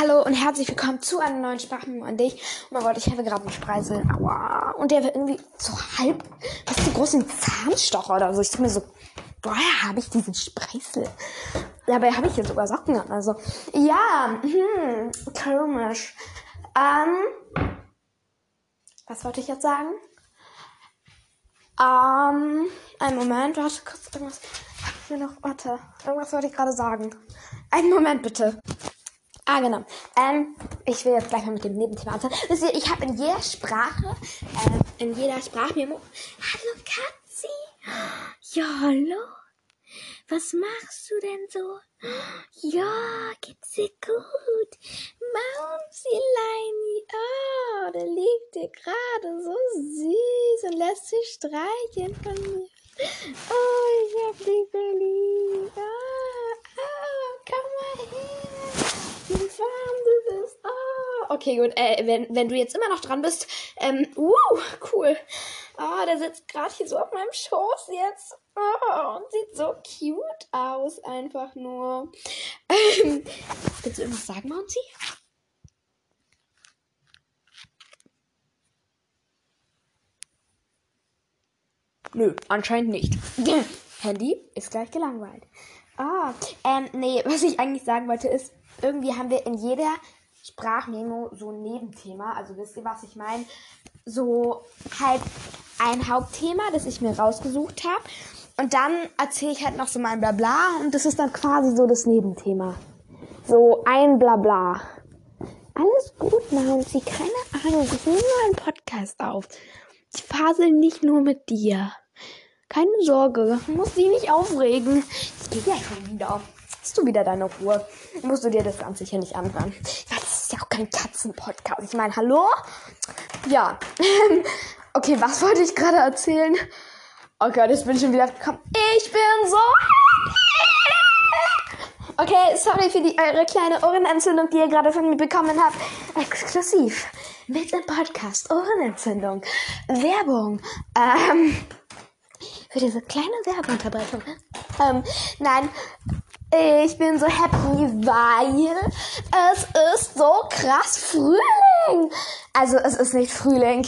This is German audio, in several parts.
Hallo und herzlich willkommen zu einer neuen Sprachmemo an dich. Oh mein Gott, ich habe gerade einen Spreisel. Aua. Und der wird irgendwie so halb, was so groß ein Zahnstocher oder so. Ich denke mir so, woher habe ich diesen Spreisel? Dabei habe ich jetzt sogar Socken an. Also, ja, hm, komisch. Ähm, was wollte ich jetzt sagen? Ähm, einen Moment, warte kurz, irgendwas. Ich mir noch, warte, irgendwas wollte ich gerade sagen. Einen Moment bitte. Ah, genau. Ähm, ich will jetzt gleich mal mit dem Nebenthema anfangen. Wisst ihr, ich habe in jeder Sprache, äh, in jeder Sprachmemo, hallo Katzi. Ja, hallo. Was machst du denn so? Ja, geht's dir gut? Mausilein, oh, der liegt dir gerade so süß und lässt sich streicheln von mir. Oh, ich hab dich so lieb. Ah, ah, komm mal her. Wie warm du bist. Oh. Okay, gut. Äh, wenn, wenn du jetzt immer noch dran bist, ähm, uh, cool. Ah, oh, der sitzt gerade hier so auf meinem Schoß jetzt. Oh, und sieht so cute aus, einfach nur. Ähm, willst du irgendwas sagen, Mounty? Nö, anscheinend nicht. Handy ist gleich gelangweilt. Ah, ähm, nee, was ich eigentlich sagen wollte ist, irgendwie haben wir in jeder Sprachmemo so ein Nebenthema. Also wisst ihr, was ich meine? So halt ein Hauptthema, das ich mir rausgesucht habe. Und dann erzähle ich halt noch so mein Blabla und das ist dann quasi so das Nebenthema. So ein Blabla. Alles gut, Nancy, keine Ahnung. Ich nehme nur einen Podcast auf. Ich fasel nicht nur mit dir. Keine Sorge, muss dich nicht aufregen. Ich gehe gleich schon wieder. Hast du wieder deine Ruhe? Musst du dir das Ganze hier nicht anhören. Ja, das ist ja auch kein Katzenpodcast. Ich meine, hallo? Ja. okay, was wollte ich gerade erzählen? Oh Gott, jetzt bin ich schon wieder gekommen. Ich bin so Okay, sorry für die eure kleine Ohrenentzündung, die ihr gerade von mir bekommen habt. Exklusiv. Mit dem Podcast Ohrenentzündung. Werbung. Ähm, für diese kleine Werbeunterbrechung. Ähm, nein, ich bin so happy, weil es ist so krass Frühling. Also es ist nicht Frühling,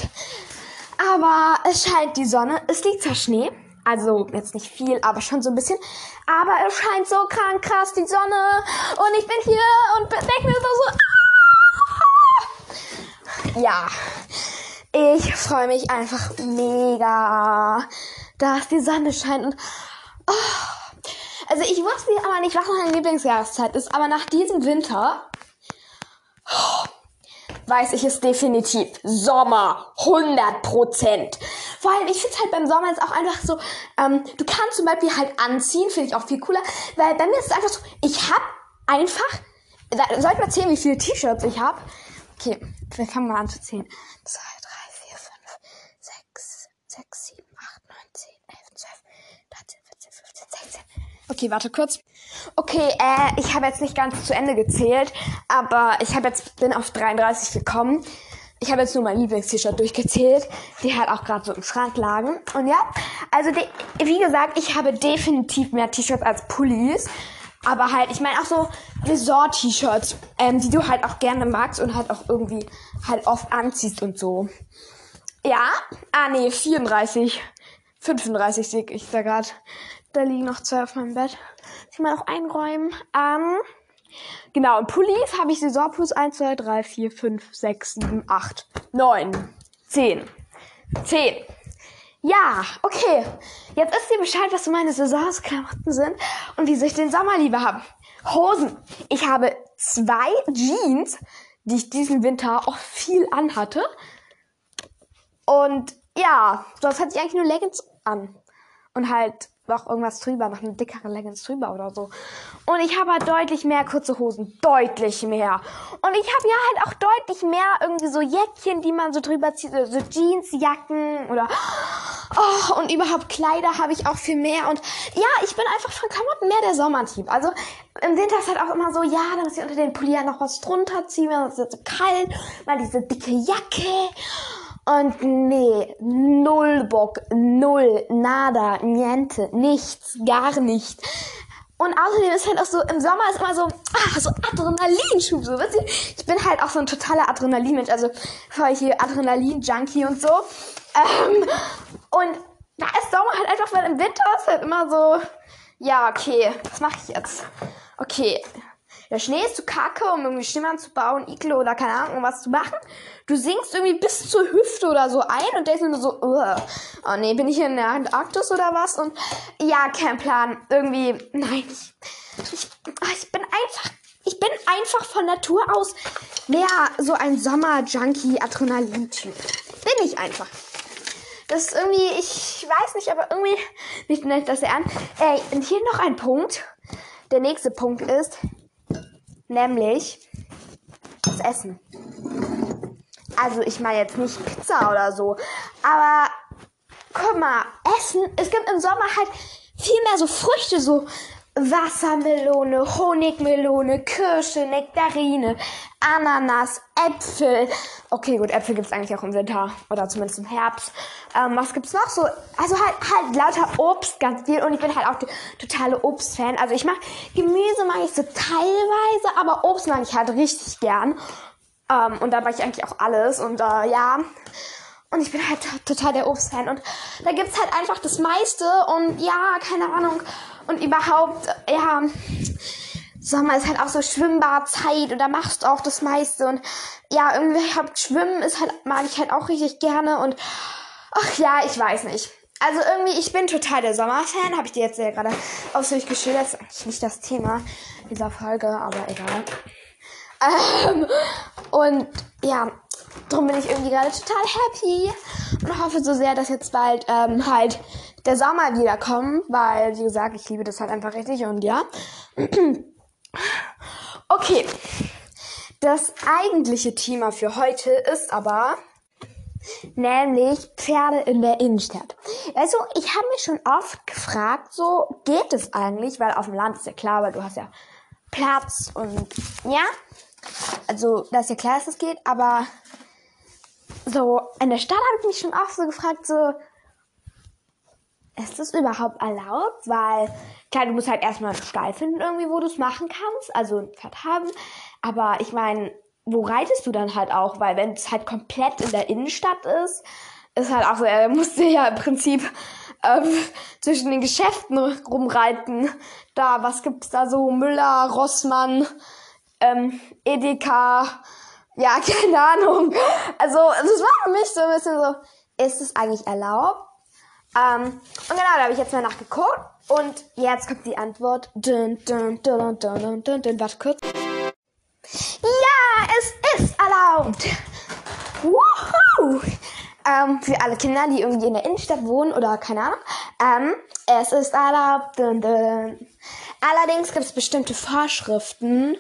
aber es scheint die Sonne. Es liegt zwar Schnee, also jetzt nicht viel, aber schon so ein bisschen. Aber es scheint so krank krass die Sonne und ich bin hier und denke mir so, ah! ja, ich freue mich einfach mega, dass die Sonne scheint und oh, also ich wusste aber nicht, was meine Lieblingsjahreszeit ist, aber nach diesem Winter oh, weiß ich es definitiv. Sommer, 100 Prozent. Vor allem, ich finde halt beim Sommer jetzt auch einfach so, ähm, du kannst zum Beispiel halt anziehen, finde ich auch viel cooler, weil bei mir ist es einfach so, ich habe einfach, da, soll ich mal zählen, wie viele T-Shirts ich habe? Okay, wir fangen mal an zu zählen. 2, 3, 4, 5, 6, 6, 7, Okay, warte kurz. Okay, äh, ich habe jetzt nicht ganz zu Ende gezählt, aber ich habe jetzt bin auf 33 gekommen. Ich habe jetzt nur mein Lieblings-T-Shirt durchgezählt, die halt auch gerade so im Schrank lagen. Und ja, also wie gesagt, ich habe definitiv mehr T-Shirts als Pullis. Aber halt, ich meine auch so Resort-T-Shirts, ähm, die du halt auch gerne magst und halt auch irgendwie halt oft anziehst und so. Ja, ah nee, 34, 35 sehe ich da gerade. Da liegen noch zwei auf meinem Bett. Ich mal auch einräumen. Ähm, genau, und Pullis habe ich Saison plus 1, 2, 3, 4, 5, 6, 7, 8, 9, 10. 10. Ja, okay. Jetzt ist dir Bescheid, was so meine Saisonsklamotten sind und wieso ich den Sommer lieber habe. Hosen. Ich habe zwei Jeans, die ich diesen Winter auch viel anhatte. Und ja, sonst hatte ich eigentlich nur Leggings an. Und halt noch irgendwas drüber, noch eine dickere Leggings drüber oder so. Und ich habe halt deutlich mehr kurze Hosen, deutlich mehr. Und ich habe ja halt auch deutlich mehr irgendwie so Jäckchen, die man so drüber zieht, so Jeansjacken oder oh, und überhaupt Kleider habe ich auch viel mehr. Und ja, ich bin einfach von Klamotten mehr der Sommertyp. Also im Winter ist halt auch immer so, ja, dann muss ich unter den Pulli noch was drunter ziehen, weil es ist so kalt, mal diese dicke Jacke. Und nee, null Bock, null, nada, niente, nichts, gar nicht. Und außerdem ist halt auch so, im Sommer ist immer so, ah, so Adrenalinschub, so, wisst ihr? Ich bin halt auch so ein totaler Adrenalinmensch, also voll hier Adrenalin-Junkie und so. Ähm, und da ist Sommer halt einfach, weil im Winter ist halt immer so, ja, okay, was mache ich jetzt? Okay, der Schnee ist zu kacke, um irgendwie Schimmern zu bauen, Iglo oder keine Ahnung was zu machen. Du sinkst irgendwie bis zur Hüfte oder so ein und denkst nur so, Ugh. oh nee, bin ich hier in der Antarktis oder was? Und ja, kein Plan. Irgendwie, nein, ich, ich, ich bin einfach, ich bin einfach von Natur aus mehr so ein Sommer-Junkie-Adrenalin-Typ. Bin ich einfach. Das ist irgendwie, ich weiß nicht, aber irgendwie, nicht nennt das an. Ey, und hier noch ein Punkt. Der nächste Punkt ist, nämlich das Essen. Also ich meine jetzt nicht Pizza oder so, aber guck mal, Essen, es gibt im Sommer halt viel mehr so Früchte, so Wassermelone, Honigmelone, Kirsche, Nektarine, Ananas, Äpfel. Okay, gut, Äpfel gibt's eigentlich auch im Winter oder zumindest im Herbst. Ähm, was gibt's noch so? Also halt, halt lauter Obst ganz viel und ich bin halt auch die totale Obstfan. Also ich mag Gemüse mag ich so teilweise, aber Obst mag ich halt richtig gern. Ähm, und da mag ich eigentlich auch alles und äh, ja. Und ich bin halt total der Obstfan. Und da gibt's halt einfach das meiste. Und ja, keine Ahnung. Und überhaupt, ja, Sommer ist halt auch so Schwimmbadzeit und da machst du auch das meiste. Und ja, irgendwie hab, Schwimmen ist halt, mag ich halt auch richtig gerne. Und ach ja, ich weiß nicht. Also irgendwie, ich bin total der Sommerfan, habe ich dir jetzt ja gerade ausführlich geschildert. Das ist eigentlich nicht das Thema dieser Folge, aber egal. Ähm, und ja, darum bin ich irgendwie gerade total happy und hoffe so sehr, dass jetzt bald ähm, halt der Sommer wiederkommt, weil, wie gesagt, ich liebe das halt einfach richtig und ja. Okay, das eigentliche Thema für heute ist aber nämlich Pferde in der Innenstadt. Also, ich habe mich schon oft gefragt, so geht es eigentlich, weil auf dem Land ist ja klar, weil du hast ja Platz und ja, also, das ist ja klar, dass es geht, aber so in der Stadt habe ich mich schon auch so gefragt, so, ist das überhaupt erlaubt? Weil, klar, du musst halt erstmal einen Stall finden, irgendwie, wo du es machen kannst, also ein Pferd haben. Aber ich meine, wo reitest du dann halt auch? Weil wenn es halt komplett in der Innenstadt ist, ist halt auch so, er musste ja im Prinzip ähm, zwischen den Geschäften rumreiten. Da, was gibt's da so? Müller, Rossmann, ähm, Edeka, ja, keine Ahnung. Also, das war für mich so ein bisschen so, ist es eigentlich erlaubt? Ähm, und genau, da habe ich jetzt mal nachgeguckt. Und jetzt kommt die Antwort. Dun, dun, dun, dun, dun, dun, dun. Warte kurz. Ja, es ist erlaubt. Woohoo! Ähm, für alle Kinder, die irgendwie in der Innenstadt wohnen oder keine Ahnung. Ähm, es ist erlaubt. Dun, dun. Allerdings gibt es bestimmte Vorschriften,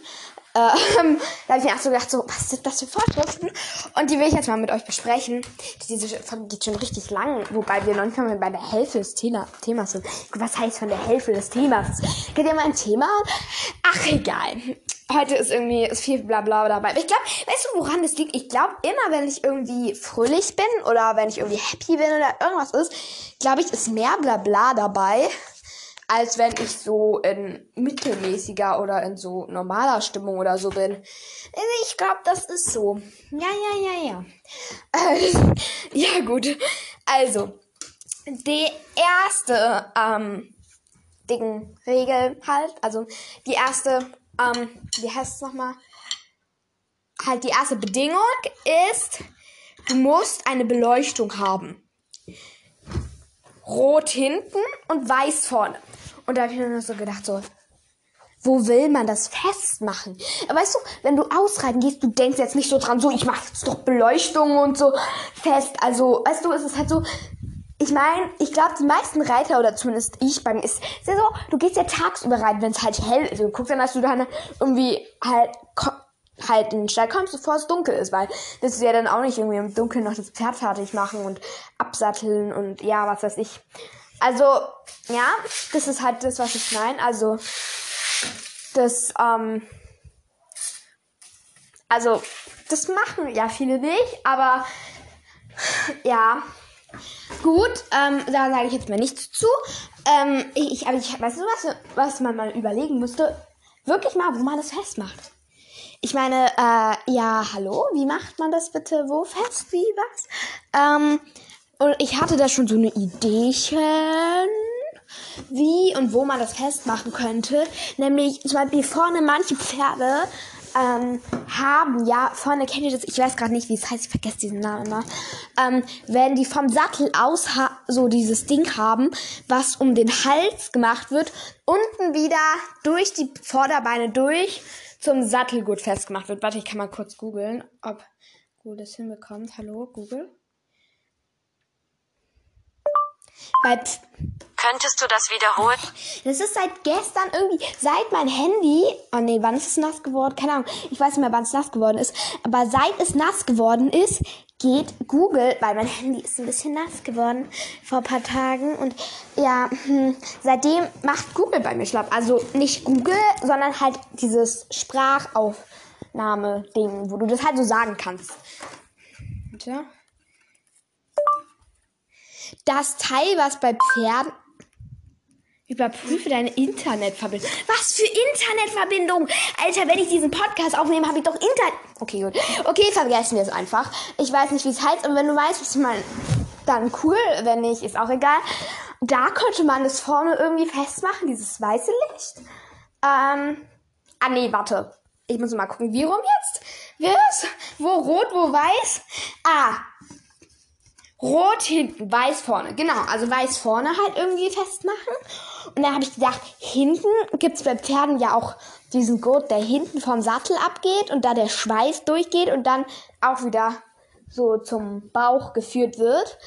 ähm, da habe ich mir auch so gedacht, so, was sind das für Vorschriften? Und die will ich jetzt mal mit euch besprechen. Diese Folge geht schon richtig lang, wobei wir noch nicht mal bei der Hälfte des Thema Themas sind. Was heißt von der Hälfte des Themas? Geht ihr mal ein Thema? Ach, egal. Heute ist irgendwie ist viel Blabla dabei. Aber ich glaube, weißt du, woran das liegt? Ich glaube, immer wenn ich irgendwie fröhlich bin oder wenn ich irgendwie happy bin oder irgendwas ist, glaube ich, ist mehr Blabla dabei als wenn ich so in mittelmäßiger oder in so normaler Stimmung oder so bin. Ich glaube, das ist so. Ja, ja, ja, ja. Äh, ja, gut. Also, die erste ähm, Ding, Regel halt, also die erste, ähm, wie heißt es nochmal? Halt die erste Bedingung ist, du musst eine Beleuchtung haben. Rot hinten und weiß vorne. Und da habe ich mir nur so gedacht, so, wo will man das festmachen? Weißt du, wenn du ausreiten gehst, du denkst jetzt nicht so dran, so, ich mache jetzt doch Beleuchtung und so fest. Also, weißt du, es ist halt so, ich meine, ich glaube, die meisten Reiter, oder zumindest ich bei mir, ist, ist ja so, du gehst ja tagsüber reiten, wenn es halt hell ist. Du guckst dann, dass du dann irgendwie halt, halt in den Stall kommst, bevor es dunkel ist, weil das ist ja dann auch nicht irgendwie im Dunkeln noch das Pferd fertig machen und absatteln und ja, was weiß ich. Also, ja, das ist halt das, was ich meine. Also, das, ähm, also, das machen ja viele nicht, aber ja, gut, ähm, da sage ich jetzt mal nichts zu. Ähm, ich, aber ich, weißt du was, was man mal überlegen müsste? Wirklich mal, wo man das festmacht. Ich meine, äh, ja, hallo, wie macht man das bitte wo fest? Wie was? Ähm, und ich hatte da schon so eine Ideechen, wie und wo man das festmachen könnte. Nämlich zum Beispiel vorne manche Pferde ähm, haben ja vorne, kennt ihr das? Ich weiß gerade nicht, wie es heißt, ich vergesse diesen Namen immer. Ähm, wenn die vom Sattel aus so dieses Ding haben, was um den Hals gemacht wird, unten wieder durch die Vorderbeine durch zum Sattelgurt festgemacht wird. Warte, ich kann mal kurz googeln, ob Google das hinbekommt. Hallo, Google. Bei Könntest du das wiederholen? Das ist seit gestern irgendwie, seit mein Handy, oh nee, wann ist es nass geworden? Keine Ahnung, ich weiß nicht mehr, wann es nass geworden ist. Aber seit es nass geworden ist, geht Google, weil mein Handy ist ein bisschen nass geworden vor ein paar Tagen. Und ja, hm, seitdem macht Google bei mir schlapp. Also nicht Google, sondern halt dieses Sprachaufnahme-Ding, wo du das halt so sagen kannst. Warte. Das Teil, was bei Pferden Überprüfe deine Internetverbindung. Was für Internetverbindung? Alter, wenn ich diesen Podcast aufnehme, habe ich doch Internet. Okay, gut. Okay, vergessen wir es einfach. Ich weiß nicht, wie es heißt, aber wenn du weißt, was ich meine, dann cool. Wenn nicht, ist auch egal. Da könnte man das vorne irgendwie festmachen, dieses weiße Licht. Ähm. Ah, nee, warte. Ich muss mal gucken, wie rum jetzt? Was? Wo rot, wo weiß? Ah, Rot hinten, weiß vorne. Genau, also weiß vorne halt irgendwie festmachen. Und dann habe ich gedacht, hinten gibt's bei Pferden ja auch diesen Gurt, der hinten vom Sattel abgeht und da der Schweiß durchgeht und dann auch wieder so zum Bauch geführt wird.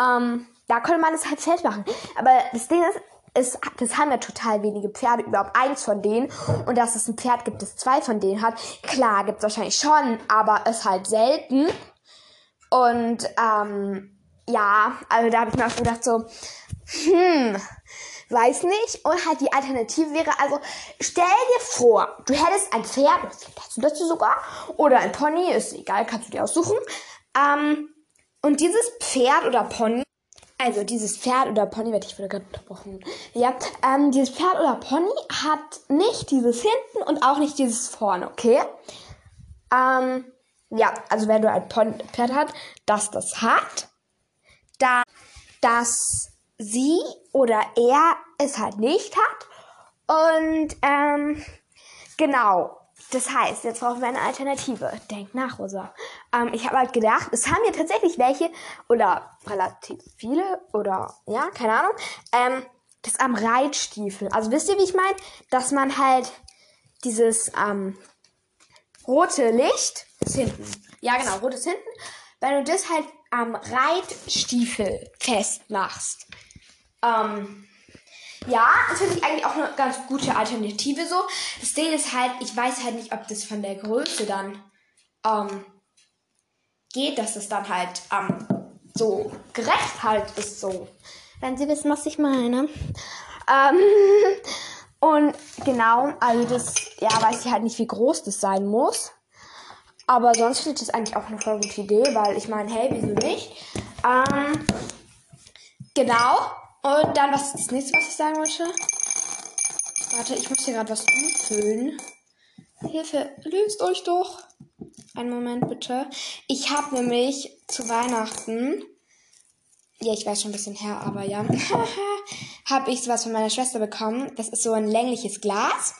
Ähm, da könnte man es halt festmachen. Aber das Ding ist, es, das haben ja total wenige Pferde, überhaupt eins von denen. Und dass es ein Pferd gibt, das zwei von denen hat, klar, gibt's wahrscheinlich schon, aber es halt selten. Und ähm, ja, also da habe ich mir auch gedacht so, hm, weiß nicht. Und halt die Alternative wäre, also stell dir vor, du hättest ein Pferd, vielleicht hast du dazu sogar, oder ein Pony, ist egal, kannst du dir aussuchen. Ähm, und dieses Pferd oder Pony, also dieses Pferd oder Pony, werde ich wieder gerade unterbrochen. Ja, ähm, dieses Pferd oder Pony hat nicht dieses hinten und auch nicht dieses vorne, okay? Ähm, ja, also wenn du ein Pony, Pferd hat, das das hat, da, dass sie oder er es halt nicht hat. Und ähm, genau. Das heißt, jetzt brauchen wir eine Alternative. Denk nach, Rosa. Ähm, ich habe halt gedacht, es haben ja tatsächlich welche, oder relativ viele, oder ja, keine Ahnung, ähm, das am Reitstiefel. Also wisst ihr, wie ich meine? Dass man halt dieses ähm, rote Licht, ist hinten. Ja, genau, rotes hinten. Wenn du das halt am Reitstiefel festmachst. Ähm, ja, das finde ich eigentlich auch eine ganz gute Alternative so. Das Ding ist halt, ich weiß halt nicht, ob das von der Größe dann ähm, geht, dass es dann halt ähm, so gerecht halt ist so. Wenn Sie wissen, was ich meine. Ähm, und genau, also das, ja, weiß ich halt nicht, wie groß das sein muss. Aber sonst finde ich das eigentlich auch eine voll gute Idee, weil ich meine, hey, wieso nicht? Ähm, genau. Und dann, was ist das nächste, was ich sagen wollte? Warte, ich muss hier gerade was umfüllen. Hilfe, löst euch doch. Einen Moment bitte. Ich habe nämlich zu Weihnachten, ja, ich weiß schon ein bisschen her, aber ja, habe ich sowas von meiner Schwester bekommen. Das ist so ein längliches Glas.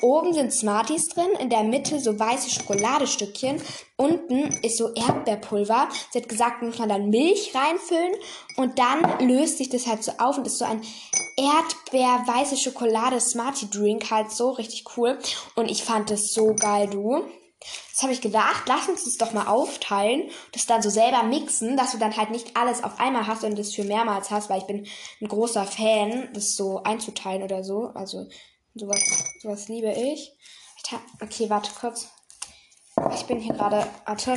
Oben sind Smarties drin, in der Mitte so weiße Schokoladestückchen, unten ist so Erdbeerpulver. Sie hat gesagt, muss man dann Milch reinfüllen und dann löst sich das halt so auf und ist so ein Erdbeer-weiße Schokolade Smartie Drink halt so richtig cool. Und ich fand das so geil, du. Das habe ich gedacht, lass uns das doch mal aufteilen, das dann so selber mixen, dass du dann halt nicht alles auf einmal hast und das für mehrmals hast, weil ich bin ein großer Fan, das so einzuteilen oder so. Also sowas, sowas liebe ich. Okay, warte kurz. Ich bin hier gerade, warte.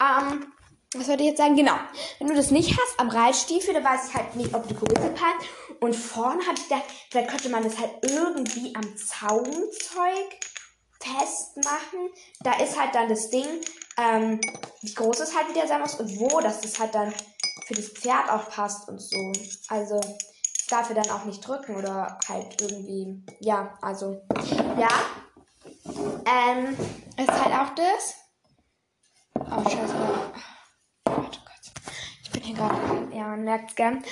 Ähm, was wollte ich jetzt sagen? Genau. Wenn du das nicht hast am Reitstiefel, dann weiß ich halt nicht, ob die Größe passt. Und vorne habe ich gedacht, vielleicht könnte man das halt irgendwie am Zaunzeug festmachen. Da ist halt dann das Ding, ähm, wie groß es halt wieder sein muss und wo, dass das halt dann für das Pferd auch passt und so. Also dafür dann auch nicht drücken oder halt irgendwie, ja, also, ja. Ähm, ist halt auch das. Oh, scheiße. Oh Gott. Ich bin hier gerade, ja, man merkt's gern.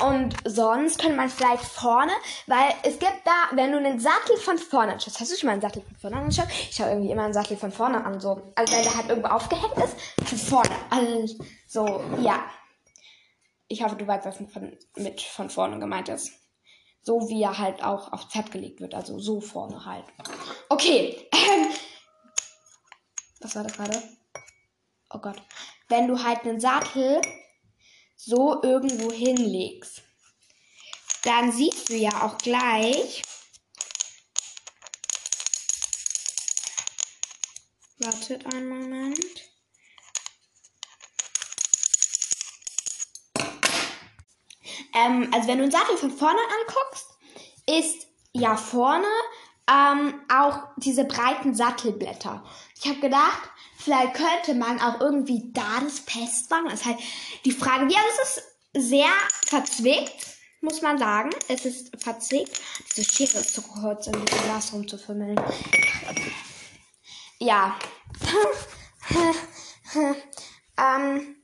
Und sonst könnte man vielleicht vorne, weil es gibt da, wenn du einen Sattel von vorne anschaust, hast du schon mal einen Sattel von vorne angeschaut? Ich schaue irgendwie immer einen Sattel von vorne an, so. Also wenn der halt irgendwo aufgehängt ist, von vorne. Also, so, ja. Ich hoffe, du weißt, was von, mit von vorne gemeint ist. So wie er halt auch aufs Pferd gelegt wird, also so vorne halt. Okay. Ähm, was war das gerade? Oh Gott. Wenn du halt einen Sattel so irgendwo hinlegst, dann siehst du ja auch gleich, wartet einen Moment. Ähm, also wenn du einen Sattel von vorne anguckst, ist ja vorne ähm, auch diese breiten Sattelblätter. Ich habe gedacht, vielleicht könnte man auch irgendwie da das festmachen. Das ist halt die Frage, ja, es ist sehr verzwickt, muss man sagen. Es ist verzwickt. Diese Schere ist zu kurz, um dem Glas rumzufümmeln. Ja. ähm,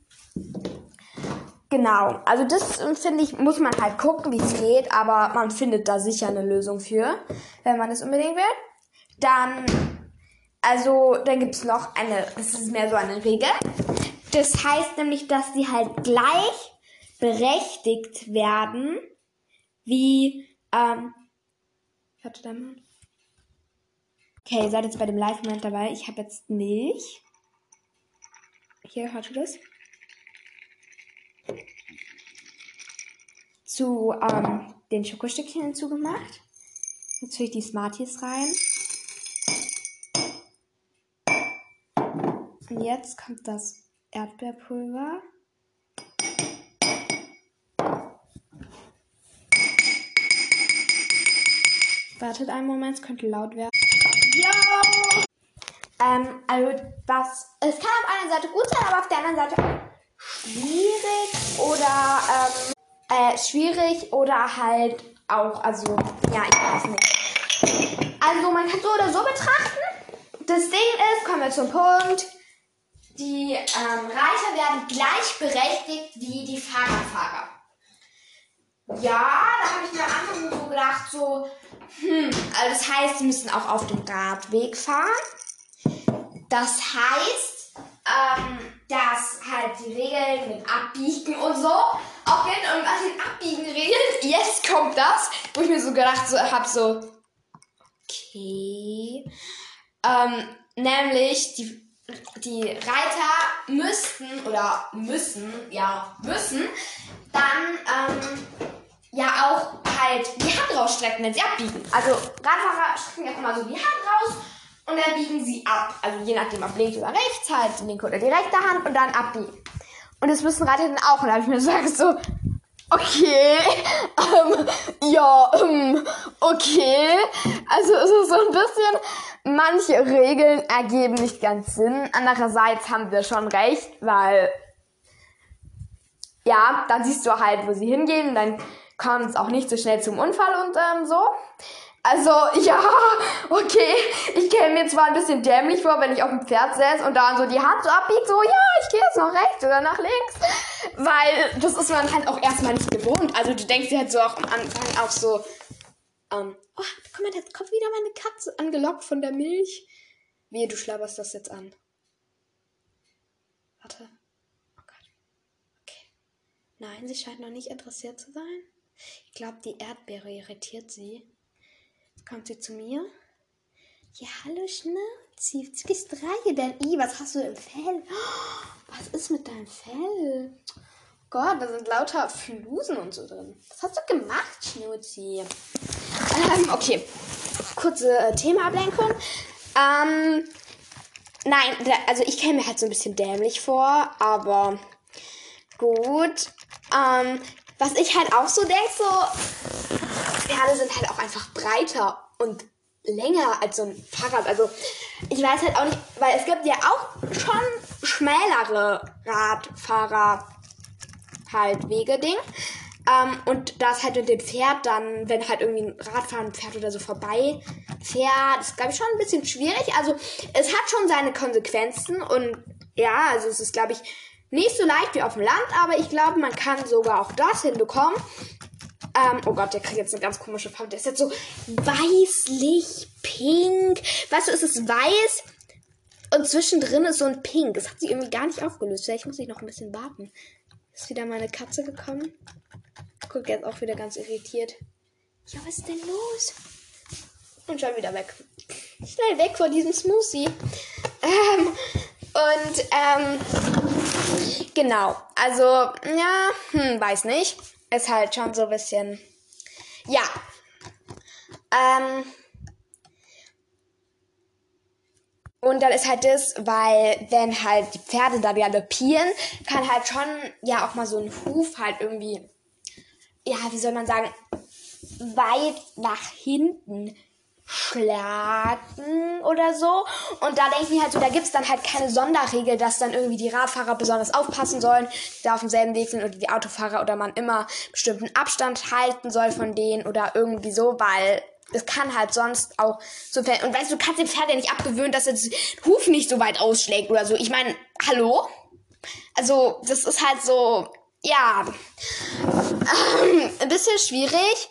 Genau, also das ähm, finde ich, muss man halt gucken, wie es geht, aber man findet da sicher eine Lösung für, wenn man es unbedingt will. Dann, also, dann gibt es noch eine, das ist mehr so eine Regel. Das heißt nämlich, dass die halt gleich berechtigt werden, wie, ähm, warte da mal. Okay, ihr seid jetzt bei dem Live-Moment dabei. Ich habe jetzt Milch. Hier, hört ihr das? Zu ähm, den Schokostückchen hinzugemacht. Jetzt tue ich die Smarties rein. Und jetzt kommt das Erdbeerpulver. Wartet einen Moment, es könnte laut werden. Ja! Ähm, also was, es kann auf einer Seite gut sein, aber auf der anderen Seite schwierig oder ähm, äh, schwierig oder halt auch, also, ja, ich weiß nicht. Also, man kann so oder so betrachten. Das Ding ist, kommen wir zum Punkt, die ähm, Reiter werden gleichberechtigt wie die Fahrradfahrer. Ja, da habe ich mir am Anfang so gedacht, so, hm, also das heißt, sie müssen auch auf dem Radweg fahren. Das heißt, ähm, dass halt die Regeln mit Abbiegen und so auch gelten. Und an den Abbiegen-Regeln, jetzt kommt das, wo ich mir so gedacht so, hab so, okay. Ähm, nämlich die, die Reiter müssten oder müssen, ja, müssen dann ähm, ja auch halt die Hand rausstrecken, wenn sie abbiegen. Also Radfahrer strecken ja immer so die Hand raus und dann biegen sie ab. Also je nachdem, ob links oder rechts, halt linke oder die rechte Hand und dann abbiegen. Und das müssen Reiter dann auch. Und da habe ich mir gesagt so, okay, ähm, ja, ähm, okay. Also es ist so ein bisschen, manche Regeln ergeben nicht ganz Sinn. Andererseits haben wir schon recht, weil, ja, dann siehst du halt, wo sie hingehen. Dann kommt es auch nicht so schnell zum Unfall und ähm, so. Also, ja, okay. Ich käme mir zwar ein bisschen dämlich vor, wenn ich auf dem Pferd säß und dann so die Hand so abbiegt, so, ja, ich gehe jetzt nach rechts oder nach links. Weil das ist man halt auch erstmal nicht gewohnt. Also, du denkst dir halt so auch am Anfang auch so, ähm, oh, guck mal, jetzt kommt wieder meine Katze angelockt von der Milch. Wie, du schlabberst das jetzt an. Warte. Oh Gott. Okay. Nein, sie scheint noch nicht interessiert zu sein. Ich glaube, die Erdbeere irritiert sie. Kommt sie zu mir? Ja, hallo Schnauzi. Du bist drei denn. I, was hast du im Fell? was ist mit deinem Fell? Gott, da sind lauter Flusen und so drin. Was hast du gemacht, Schnauzi? Ähm, okay. Kurze äh, Themaablenkung. Ähm, nein, also ich käme mir halt so ein bisschen dämlich vor, aber gut. Ähm, was ich halt auch so denke, so, Pferde sind halt auch einfach breiter und länger als so ein Fahrrad. Also ich weiß halt auch nicht, weil es gibt ja auch schon schmälere Radfahrer halt Wege-Ding. Ähm, und das halt mit dem Pferd dann, wenn halt irgendwie ein Radfahren Pferd oder so vorbei fährt, ist glaube ich schon ein bisschen schwierig. Also es hat schon seine Konsequenzen und ja, also es ist glaube ich nicht so leicht wie auf dem Land, aber ich glaube, man kann sogar auch das hinbekommen. Ähm, oh Gott, der kriegt jetzt eine ganz komische Farbe. Der ist jetzt so weißlich pink. Weißt du, es ist weiß und zwischendrin ist so ein Pink. Das hat sich irgendwie gar nicht aufgelöst. Vielleicht muss ich noch ein bisschen warten. Ist wieder meine Katze gekommen. Guck, jetzt auch wieder ganz irritiert. Ja, was ist denn los? Und schon wieder weg. Schnell weg von diesem Smoothie. Ähm, und, ähm, genau. Also, ja, hm, weiß nicht. Ist halt schon so ein bisschen, ja. Ähm, Und dann ist halt das, weil wenn halt die Pferde da galoppieren, kann halt schon ja auch mal so ein Huf halt irgendwie, ja, wie soll man sagen, weit nach hinten schlagen oder so. Und da denke ich mir halt so, da gibt's dann halt keine Sonderregel, dass dann irgendwie die Radfahrer besonders aufpassen sollen, da auf demselben Weg sind oder die Autofahrer oder man immer bestimmten Abstand halten soll von denen oder irgendwie so, weil es kann halt sonst auch so Pferd. Und weißt du, du kannst dem Pferd ja nicht abgewöhnen, dass er das Huf nicht so weit ausschlägt oder so. Ich meine, hallo? Also, das ist halt so, ja, ähm, ein bisschen schwierig,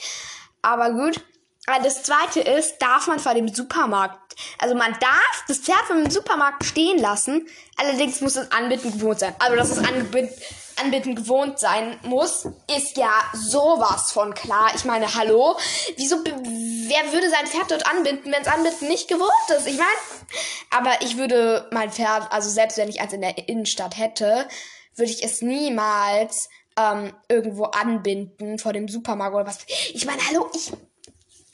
aber gut. Das zweite ist, darf man vor dem Supermarkt, also man darf das Pferd vor dem Supermarkt stehen lassen, allerdings muss es anbieten gewohnt sein. Also, dass es anbieten, anbieten gewohnt sein muss, ist ja sowas von klar. Ich meine, hallo? Wieso, wer würde sein Pferd dort anbinden, wenn es anbinden nicht gewohnt ist? Ich meine, aber ich würde mein Pferd, also selbst wenn ich eins in der Innenstadt hätte, würde ich es niemals ähm, irgendwo anbinden vor dem Supermarkt oder was. Ich meine, hallo, ich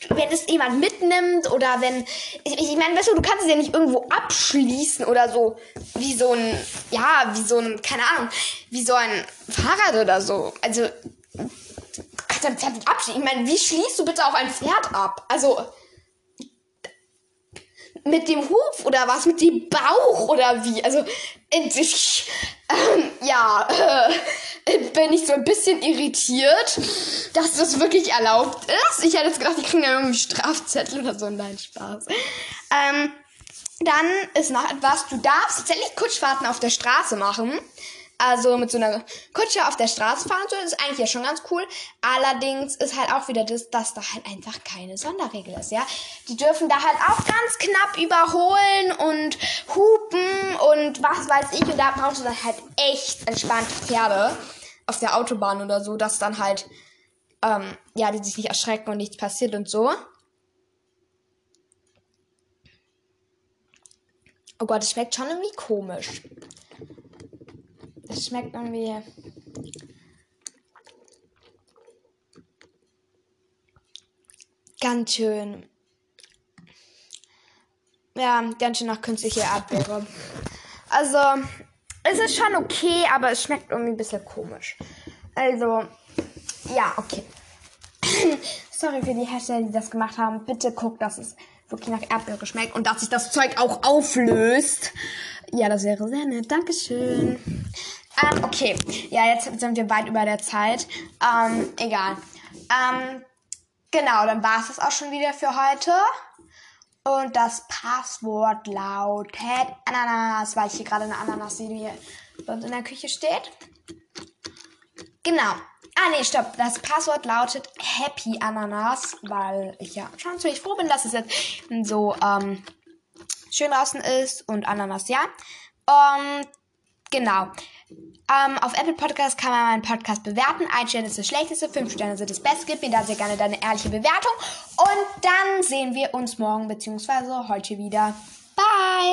wenn es jemand mitnimmt oder wenn ich, ich meine, weißt du, du kannst es ja nicht irgendwo abschließen oder so wie so ein ja, wie so ein keine Ahnung, wie so ein Fahrrad oder so. Also hat ein Pferd abschließen. Ich meine, wie schließt du bitte auch ein Pferd ab? Also mit dem Huf oder was? Mit dem Bauch oder wie? Also, ich, ähm, ja, äh, bin ich so ein bisschen irritiert, dass das wirklich erlaubt ist. Ich hätte jetzt gedacht, die kriegen ja irgendwie Strafzettel oder so. Nein, Spaß. Ähm, dann ist noch etwas, du darfst tatsächlich Kutschfahrten auf der Straße machen. Also mit so einer Kutsche auf der Straße fahren so, ist eigentlich ja schon ganz cool. Allerdings ist halt auch wieder das, dass da halt einfach keine Sonderregel ist, ja. Die dürfen da halt auch ganz knapp überholen und hupen und was weiß ich. Und da brauchst du dann halt echt entspannte Pferde auf der Autobahn oder so, dass dann halt, ähm, ja, die sich nicht erschrecken und nichts passiert und so. Oh Gott, es schmeckt schon irgendwie komisch. Es schmeckt irgendwie. Ganz schön. Ja, ganz schön nach künstlicher Erdbeere. Also, es ist schon okay, aber es schmeckt irgendwie ein bisschen komisch. Also, ja, okay. Sorry für die Hersteller, die das gemacht haben. Bitte guckt, dass es wirklich nach Erdbeere schmeckt und dass sich das Zeug auch auflöst. Ja, das wäre sehr nett. Dankeschön. Ähm, okay. Ja, jetzt sind wir weit über der Zeit. Ähm, egal. Ähm, genau, dann war es das auch schon wieder für heute. Und das Passwort lautet Ananas, weil ich hier gerade eine Ananas sehe, die hier bei uns in der Küche steht. Genau. Ah, nee, stopp. Das Passwort lautet Happy Ananas, weil ich ja schon ziemlich froh bin, dass es jetzt so ähm, schön draußen ist und Ananas ja. Und genau. Ähm, auf Apple Podcast kann man meinen Podcast bewerten. Ein Stern ist das Schlechteste, fünf Sterne sind das Beste. Gib mir da sehr gerne deine ehrliche Bewertung. Und dann sehen wir uns morgen bzw. heute wieder. Bye!